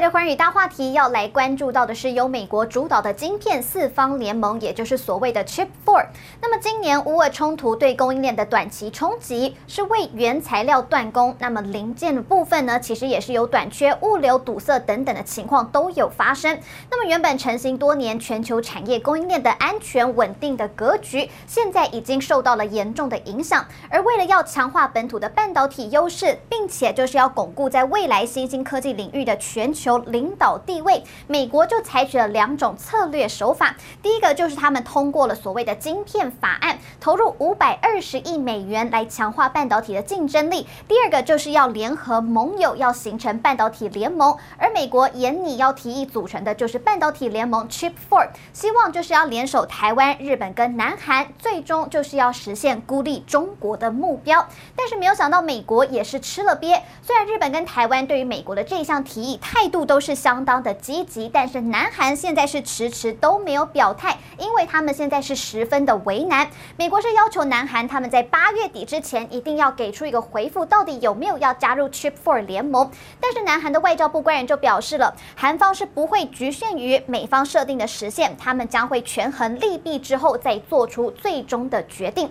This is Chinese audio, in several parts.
的寰宇大话题要来关注到的是由美国主导的晶片四方联盟，也就是所谓的 Chip Four。那么今年乌俄冲突对供应链的短期冲击是为原材料断供，那么零件的部分呢，其实也是有短缺、物流堵塞等等的情况都有发生。那么原本成型多年全球产业供应链的安全稳定的格局，现在已经受到了严重的影响。而为了要强化本土的半导体优势，并且就是要巩固在未来新兴科技领域的全球球领导地位，美国就采取了两种策略手法。第一个就是他们通过了所谓的晶片法案，投入五百二十亿美元来强化半导体的竞争力。第二个就是要联合盟友，要形成半导体联盟。而美国研拟要提议组成的就是半导体联盟 Chip Four，希望就是要联手台湾、日本跟南韩，最终就是要实现孤立中国的目标。但是没有想到，美国也是吃了鳖。虽然日本跟台湾对于美国的这项提议太，态度都是相当的积极，但是南韩现在是迟迟都没有表态，因为他们现在是十分的为难。美国是要求南韩他们在八月底之前一定要给出一个回复，到底有没有要加入 Chip Four 联盟。但是南韩的外交部官员就表示了，韩方是不会局限于美方设定的时限，他们将会权衡利弊之后再做出最终的决定。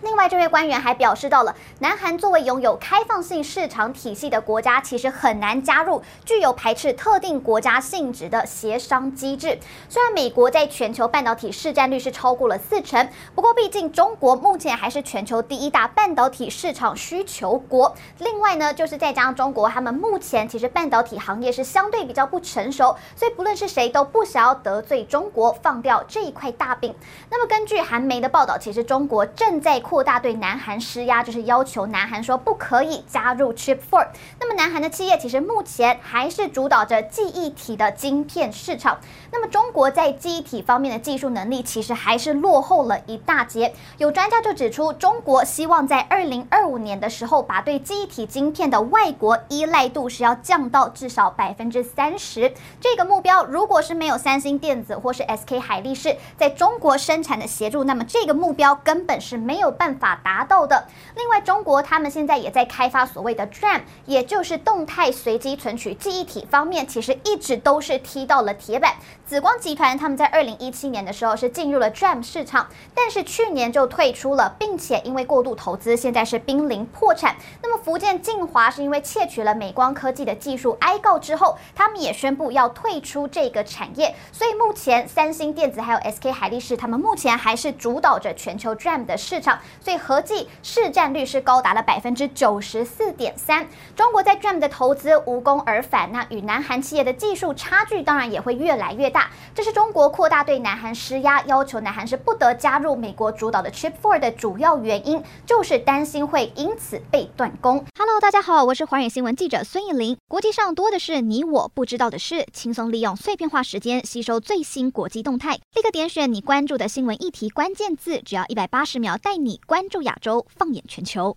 另外，这位官员还表示到了，南韩作为拥有开放性市场体系的国家，其实很难加入具有排斥特定国家性质的协商机制。虽然美国在全球半导体市占率是超过了四成，不过毕竟中国目前还是全球第一大半导体市场需求国。另外呢，就是再加上中国，他们目前其实半导体行业是相对比较不成熟，所以不论是谁都不想要得罪中国，放掉这一块大饼。那么根据韩媒的报道，其实中国正在扩大对南韩施压，就是要求南韩说不可以加入 Chip Four。那么南韩的企业其实目前还是主导着记忆体的晶片市场。那么中国在记忆体方面的技术能力其实还是落后了一大截。有专家就指出，中国希望在二零二五年的时候，把对记忆体晶片的外国依赖度是要降到至少百分之三十。这个目标如果是没有三星电子或是 SK 海力士在中国生产的协助，那么这个目标根本是没有办法达到的。另外，中国他们现在也在开发所谓的 DRAM，也就是动态随机存取记忆体方面，其实一直都是踢到了铁板。紫光集团他们在二零一七年的时候是进入了 DRAM 市场，但是去年就退出了，并且因为过度投资，现在是濒临破产。那么福建晋华是因为窃取了美光科技的技术哀告之后，他们也宣布要退出这个产业。所以目前三星电子还有 SK 海力士，他们目前还是主导着全球 DRAM 的市场。所以合计市占率是高达了百分之九十四点三。中国在 DRAM 的投资无功而返，那与南韩企业的技术差距当然也会越来越大。这是中国扩大对南韩施压，要求南韩是不得加入美国主导的 Chip Four 的主要原因，就是担心会因此被断供。Hello，大家好，我是寰宇新闻记者孙艺林。国际上多的是你我不知道的事，轻松利用碎片化时间吸收最新国际动态，立刻点选你关注的新闻议题关键字，只要一百八十秒带你。关注亚洲，放眼全球。